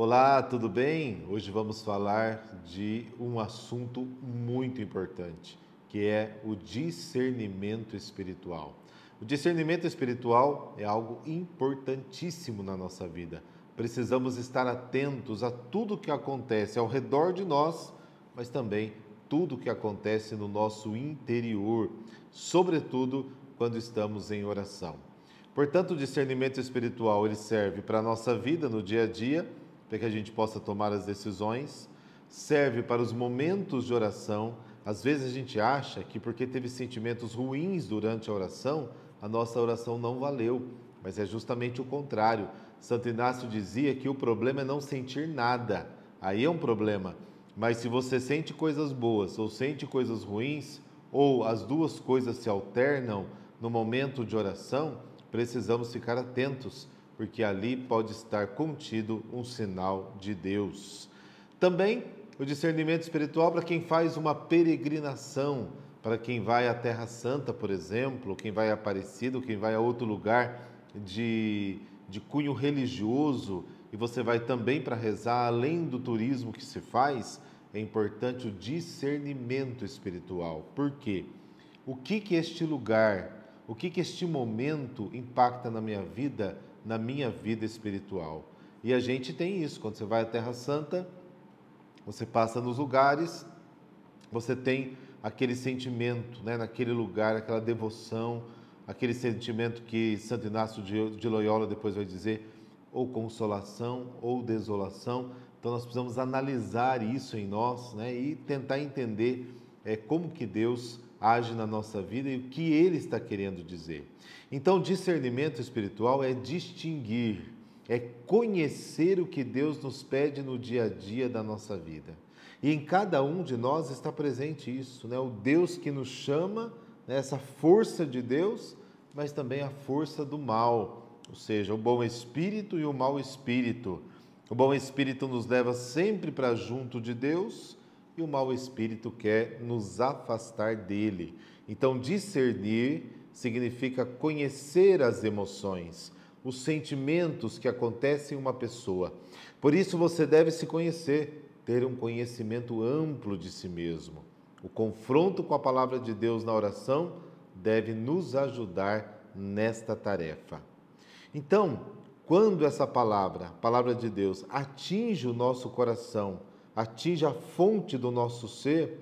Olá, tudo bem? Hoje vamos falar de um assunto muito importante, que é o discernimento espiritual. O discernimento espiritual é algo importantíssimo na nossa vida. Precisamos estar atentos a tudo que acontece ao redor de nós, mas também tudo que acontece no nosso interior, sobretudo quando estamos em oração. Portanto, o discernimento espiritual ele serve para a nossa vida no dia a dia para que a gente possa tomar as decisões, serve para os momentos de oração. Às vezes a gente acha que porque teve sentimentos ruins durante a oração, a nossa oração não valeu, mas é justamente o contrário. Santo Inácio dizia que o problema é não sentir nada, aí é um problema. Mas se você sente coisas boas ou sente coisas ruins, ou as duas coisas se alternam no momento de oração, precisamos ficar atentos porque ali pode estar contido um sinal de Deus. Também o discernimento espiritual para quem faz uma peregrinação, para quem vai à Terra Santa, por exemplo, quem vai a Aparecido, quem vai a outro lugar de, de cunho religioso e você vai também para rezar, além do turismo que se faz, é importante o discernimento espiritual. Por quê? O que que este lugar, o que que este momento impacta na minha vida na minha vida espiritual. E a gente tem isso, quando você vai à Terra Santa, você passa nos lugares, você tem aquele sentimento, né, naquele lugar, aquela devoção, aquele sentimento que Santo Inácio de Loyola depois vai dizer, ou consolação ou desolação. Então nós precisamos analisar isso em nós né, e tentar entender é, como que Deus age na nossa vida e o que ele está querendo dizer. Então, discernimento espiritual é distinguir, é conhecer o que Deus nos pede no dia a dia da nossa vida. E em cada um de nós está presente isso, né? O Deus que nos chama, né? essa força de Deus, mas também a força do mal, ou seja, o bom espírito e o mau espírito. O bom espírito nos leva sempre para junto de Deus e o mau espírito quer nos afastar dele. Então, discernir significa conhecer as emoções, os sentimentos que acontecem em uma pessoa. Por isso, você deve se conhecer, ter um conhecimento amplo de si mesmo. O confronto com a palavra de Deus na oração deve nos ajudar nesta tarefa. Então, quando essa palavra, palavra de Deus, atinge o nosso coração, atinge a fonte do nosso ser,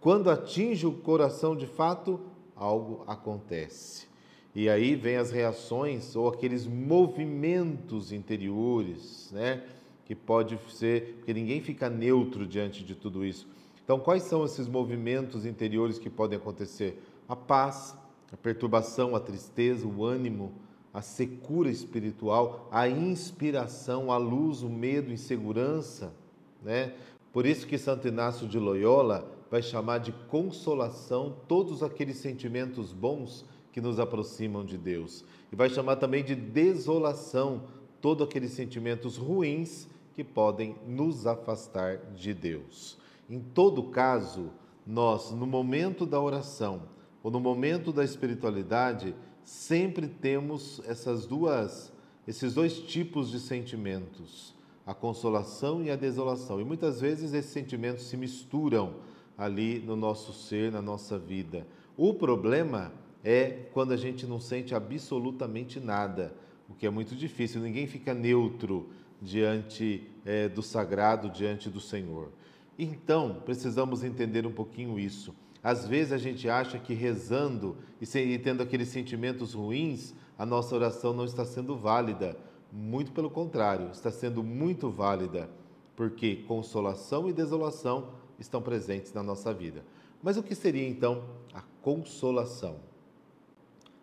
quando atinge o coração de fato, algo acontece. E aí vem as reações ou aqueles movimentos interiores, né? Que pode ser, porque ninguém fica neutro diante de tudo isso. Então, quais são esses movimentos interiores que podem acontecer? A paz, a perturbação, a tristeza, o ânimo, a secura espiritual, a inspiração, a luz, o medo, insegurança, né? Por isso que Santo Inácio de Loyola vai chamar de consolação todos aqueles sentimentos bons que nos aproximam de Deus. E vai chamar também de desolação todos aqueles sentimentos ruins que podem nos afastar de Deus. Em todo caso, nós, no momento da oração ou no momento da espiritualidade, sempre temos essas duas, esses dois tipos de sentimentos a consolação e a desolação. E muitas vezes esses sentimentos se misturam ali no nosso ser, na nossa vida. O problema é quando a gente não sente absolutamente nada, o que é muito difícil. Ninguém fica neutro diante é, do sagrado, diante do Senhor. Então, precisamos entender um pouquinho isso. Às vezes a gente acha que rezando e tendo aqueles sentimentos ruins, a nossa oração não está sendo válida. Muito pelo contrário, está sendo muito válida, porque consolação e desolação estão presentes na nossa vida. Mas o que seria então a consolação?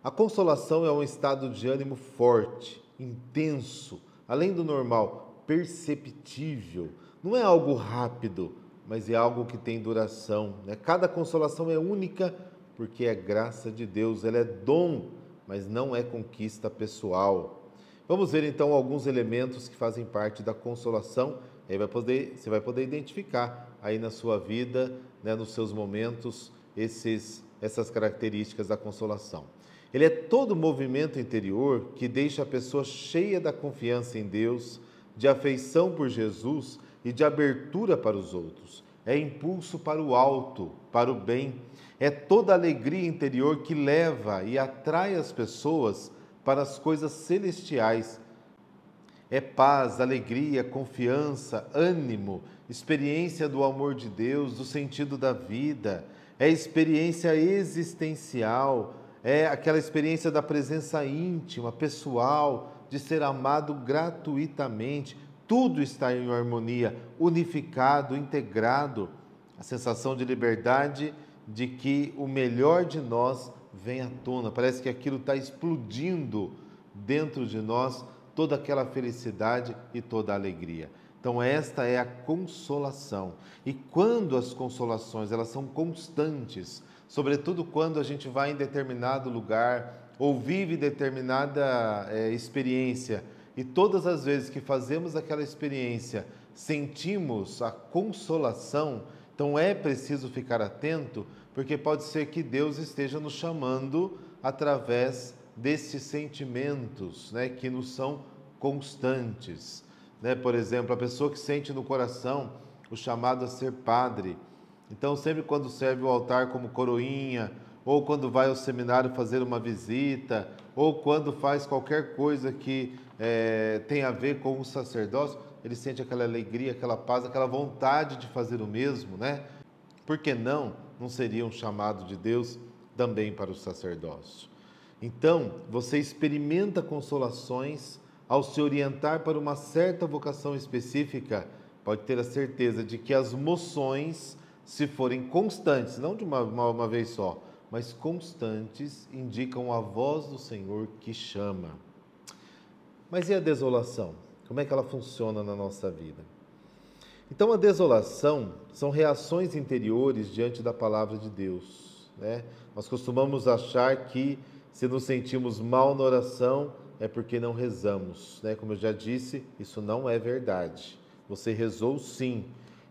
A consolação é um estado de ânimo forte, intenso, além do normal, perceptível. Não é algo rápido, mas é algo que tem duração. Né? Cada consolação é única porque é graça de Deus, ela é dom, mas não é conquista pessoal. Vamos ver então alguns elementos que fazem parte da consolação. Aí vai poder, você vai poder identificar aí na sua vida, né, nos seus momentos, esses, essas características da consolação. Ele é todo movimento interior que deixa a pessoa cheia da confiança em Deus, de afeição por Jesus e de abertura para os outros. É impulso para o alto, para o bem. É toda alegria interior que leva e atrai as pessoas para as coisas celestiais. É paz, alegria, confiança, ânimo, experiência do amor de Deus, do sentido da vida. É experiência existencial, é aquela experiência da presença íntima, pessoal, de ser amado gratuitamente. Tudo está em harmonia, unificado, integrado. A sensação de liberdade de que o melhor de nós vem à tona. Parece que aquilo está explodindo dentro de nós, toda aquela felicidade e toda a alegria. Então esta é a consolação. E quando as consolações elas são constantes, sobretudo quando a gente vai em determinado lugar ou vive determinada é, experiência e todas as vezes que fazemos aquela experiência sentimos a consolação, então é preciso ficar atento, porque pode ser que Deus esteja nos chamando através desses sentimentos, né, que nos são constantes. Né? Por exemplo, a pessoa que sente no coração o chamado a ser padre, então, sempre quando serve o altar como coroinha, ou quando vai ao seminário fazer uma visita, ou quando faz qualquer coisa que é, tem a ver com o sacerdócio, ele sente aquela alegria, aquela paz, aquela vontade de fazer o mesmo, né? Por que não? Não seria um chamado de Deus também para o sacerdócio. Então, você experimenta consolações ao se orientar para uma certa vocação específica, pode ter a certeza de que as moções se forem constantes, não de uma, uma, uma vez só, mas constantes, indicam a voz do Senhor que chama. Mas e a desolação? Como é que ela funciona na nossa vida? Então, a desolação são reações interiores diante da palavra de Deus. Né? Nós costumamos achar que se nos sentimos mal na oração é porque não rezamos. Né? Como eu já disse, isso não é verdade. Você rezou sim,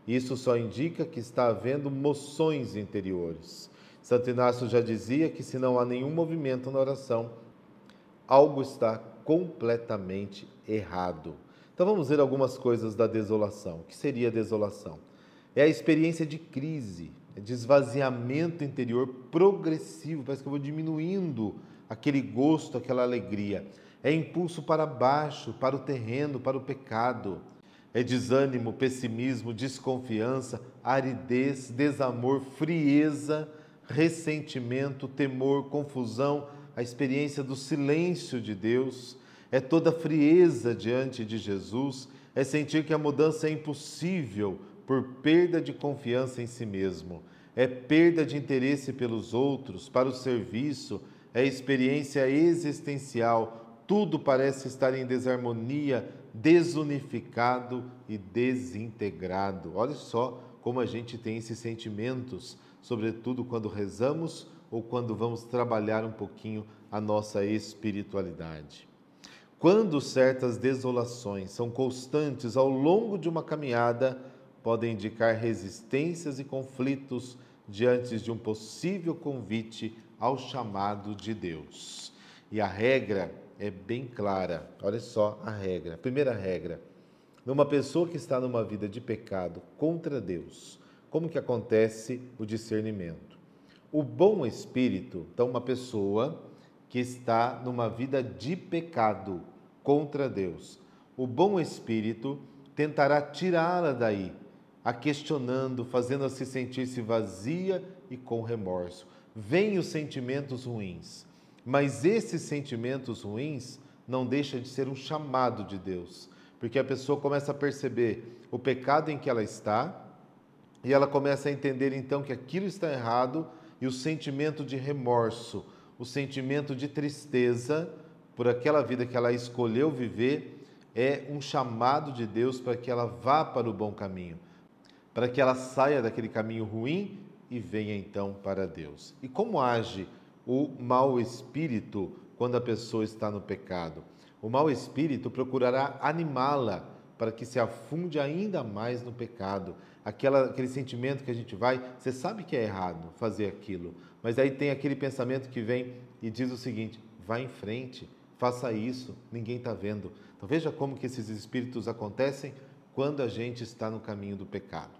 isso só indica que está havendo moções interiores. Santo Inácio já dizia que se não há nenhum movimento na oração, algo está completamente errado. Então vamos ver algumas coisas da desolação. O que seria a desolação? É a experiência de crise, é de esvaziamento interior progressivo, parece que eu vou diminuindo aquele gosto, aquela alegria. É impulso para baixo, para o terreno, para o pecado é desânimo, pessimismo, desconfiança, aridez, desamor, frieza, ressentimento, temor, confusão, a experiência do silêncio de Deus, é toda frieza diante de Jesus, é sentir que a mudança é impossível por perda de confiança em si mesmo, é perda de interesse pelos outros, para o serviço, é experiência existencial, tudo parece estar em desarmonia, desunificado e desintegrado. Olha só como a gente tem esses sentimentos, sobretudo quando rezamos ou quando vamos trabalhar um pouquinho a nossa espiritualidade. Quando certas desolações são constantes ao longo de uma caminhada, podem indicar resistências e conflitos diante de um possível convite ao chamado de Deus. E a regra é bem clara. Olha só a regra. primeira regra: numa pessoa que está numa vida de pecado contra Deus, como que acontece o discernimento? O bom espírito, então uma pessoa que está numa vida de pecado contra Deus, o bom espírito tentará tirá-la daí, a questionando, fazendo-a se sentir-se vazia e com remorso. Vêm os sentimentos ruins mas esses sentimentos ruins não deixa de ser um chamado de Deus, porque a pessoa começa a perceber o pecado em que ela está e ela começa a entender então que aquilo está errado e o sentimento de remorso, o sentimento de tristeza por aquela vida que ela escolheu viver é um chamado de Deus para que ela vá para o bom caminho, para que ela saia daquele caminho ruim e venha então para Deus. E como age o mau espírito quando a pessoa está no pecado. O mau espírito procurará animá-la para que se afunde ainda mais no pecado. Aquela, aquele sentimento que a gente vai, você sabe que é errado fazer aquilo, mas aí tem aquele pensamento que vem e diz o seguinte: vá em frente, faça isso, ninguém está vendo. Então veja como que esses espíritos acontecem quando a gente está no caminho do pecado.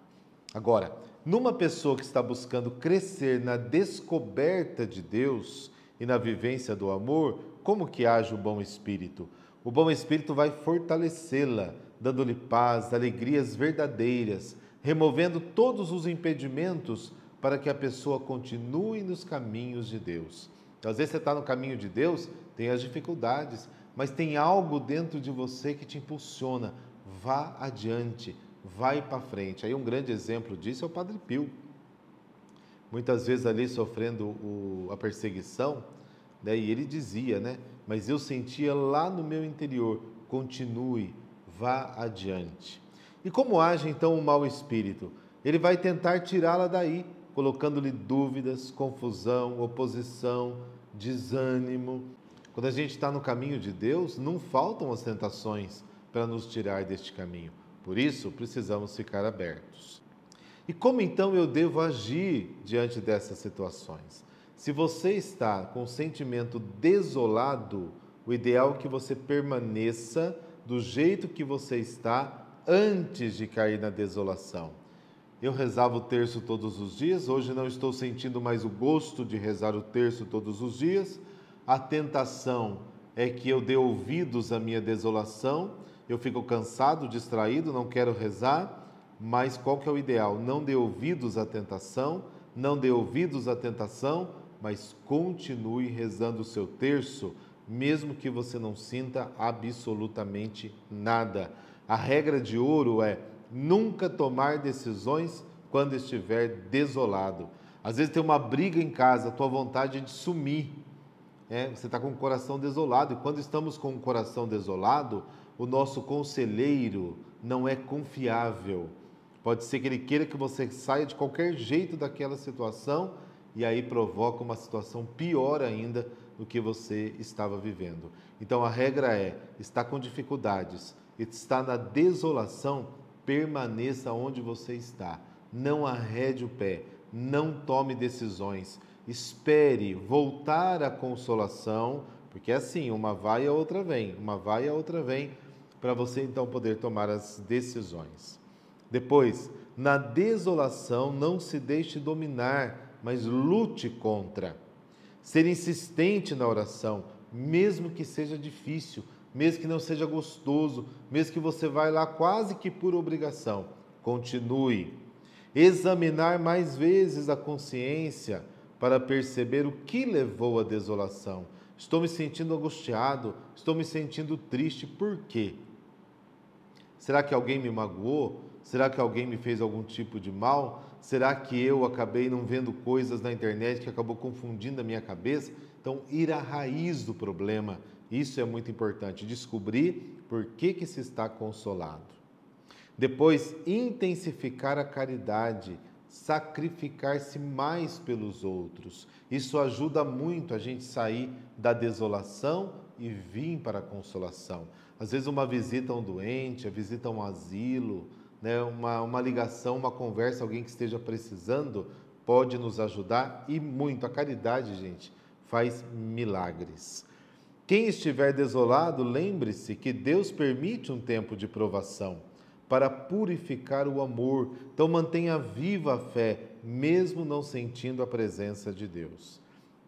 Agora, numa pessoa que está buscando crescer na descoberta de Deus e na vivência do amor, como que age o bom espírito? O bom espírito vai fortalecê-la, dando-lhe paz, alegrias verdadeiras, removendo todos os impedimentos para que a pessoa continue nos caminhos de Deus. Então, às vezes você está no caminho de Deus, tem as dificuldades, mas tem algo dentro de você que te impulsiona. Vá adiante, vai para frente. Aí um grande exemplo disso é o Padre Pio. Muitas vezes ali sofrendo o, a perseguição, né, e ele dizia, né? Mas eu sentia lá no meu interior, continue, vá adiante. E como age então o mau espírito? Ele vai tentar tirá-la daí, colocando-lhe dúvidas, confusão, oposição, desânimo. Quando a gente está no caminho de Deus, não faltam as tentações para nos tirar deste caminho. Por isso, precisamos ficar abertos. E como então eu devo agir diante dessas situações? Se você está com um sentimento desolado, o ideal é que você permaneça do jeito que você está antes de cair na desolação. Eu rezava o terço todos os dias, hoje não estou sentindo mais o gosto de rezar o terço todos os dias. A tentação é que eu dê ouvidos à minha desolação eu fico cansado, distraído, não quero rezar, mas qual que é o ideal? Não dê ouvidos à tentação, não dê ouvidos à tentação, mas continue rezando o seu terço, mesmo que você não sinta absolutamente nada. A regra de ouro é nunca tomar decisões quando estiver desolado. Às vezes tem uma briga em casa, a tua vontade é de sumir. É, você está com o coração desolado, e quando estamos com o coração desolado, o nosso conselheiro não é confiável. Pode ser que ele queira que você saia de qualquer jeito daquela situação e aí provoca uma situação pior ainda do que você estava vivendo. Então a regra é: está com dificuldades, está na desolação, permaneça onde você está. Não arrede o pé, não tome decisões. Espere voltar à consolação, porque é assim, uma vai e a outra vem, uma vai e a outra vem para você então poder tomar as decisões. Depois, na desolação, não se deixe dominar, mas lute contra. Ser insistente na oração, mesmo que seja difícil, mesmo que não seja gostoso, mesmo que você vá lá quase que por obrigação, continue. Examinar mais vezes a consciência para perceber o que levou à desolação. Estou me sentindo angustiado, estou me sentindo triste, por quê? Será que alguém me magoou? Será que alguém me fez algum tipo de mal? Será que eu acabei não vendo coisas na internet que acabou confundindo a minha cabeça? Então, ir à raiz do problema, isso é muito importante, descobrir por que, que se está consolado. Depois, intensificar a caridade, sacrificar-se mais pelos outros. Isso ajuda muito a gente sair da desolação e vir para a consolação. Às vezes, uma visita a um doente, a visita a um asilo, né, uma, uma ligação, uma conversa, alguém que esteja precisando, pode nos ajudar e muito. A caridade, gente, faz milagres. Quem estiver desolado, lembre-se que Deus permite um tempo de provação para purificar o amor. Então mantenha viva a fé, mesmo não sentindo a presença de Deus.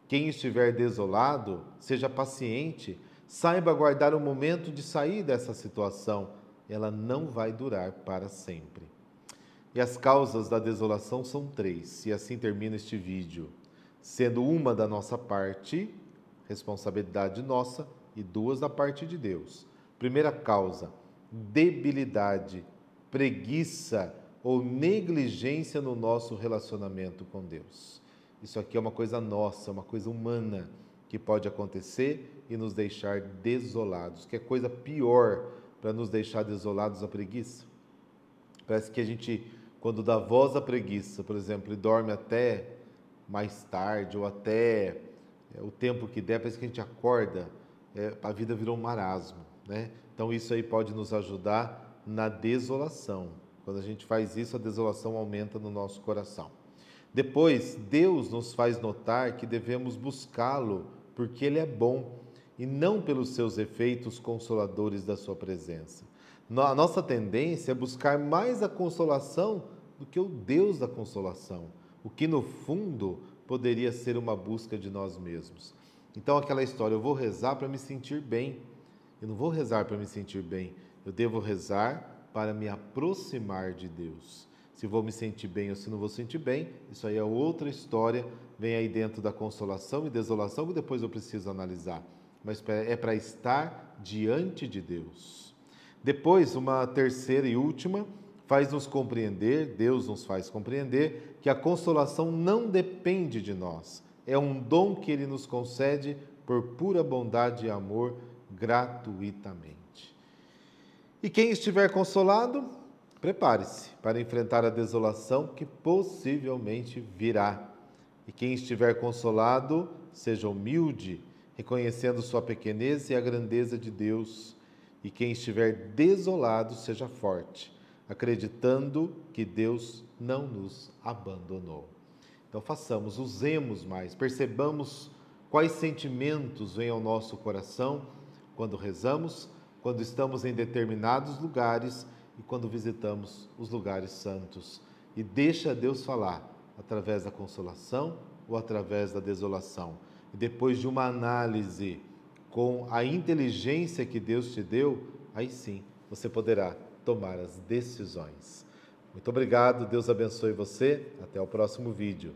Quem estiver desolado, seja paciente, Saiba guardar o momento de sair dessa situação, ela não vai durar para sempre. E as causas da desolação são três, e assim termina este vídeo, sendo uma da nossa parte, responsabilidade nossa, e duas da parte de Deus. Primeira causa, debilidade, preguiça ou negligência no nosso relacionamento com Deus. Isso aqui é uma coisa nossa, uma coisa humana que pode acontecer e nos deixar desolados. Que é coisa pior para nos deixar desolados a preguiça? Parece que a gente, quando dá voz à preguiça, por exemplo, e dorme até mais tarde ou até é, o tempo que der, parece que a gente acorda, é, a vida virou um marasmo. Né? Então, isso aí pode nos ajudar na desolação. Quando a gente faz isso, a desolação aumenta no nosso coração. Depois, Deus nos faz notar que devemos buscá-lo porque Ele é bom e não pelos seus efeitos consoladores da sua presença. A nossa tendência é buscar mais a consolação do que o Deus da consolação, o que no fundo poderia ser uma busca de nós mesmos. Então, aquela história, eu vou rezar para me sentir bem. Eu não vou rezar para me sentir bem, eu devo rezar para me aproximar de Deus. Se vou me sentir bem ou se não vou sentir bem, isso aí é outra história, vem aí dentro da consolação e desolação que depois eu preciso analisar. Mas é para estar diante de Deus. Depois, uma terceira e última, faz-nos compreender, Deus nos faz compreender, que a consolação não depende de nós. É um dom que Ele nos concede por pura bondade e amor, gratuitamente. E quem estiver consolado, prepare-se para enfrentar a desolação que possivelmente virá. E quem estiver consolado, seja humilde, reconhecendo sua pequenez e a grandeza de Deus. E quem estiver desolado, seja forte, acreditando que Deus não nos abandonou. Então façamos, usemos mais, percebamos quais sentimentos vêm ao nosso coração quando rezamos, quando estamos em determinados lugares e quando visitamos os lugares santos. E deixa Deus falar através da consolação ou através da desolação. E depois de uma análise com a inteligência que Deus te deu, aí sim você poderá tomar as decisões. Muito obrigado, Deus abençoe você. Até o próximo vídeo.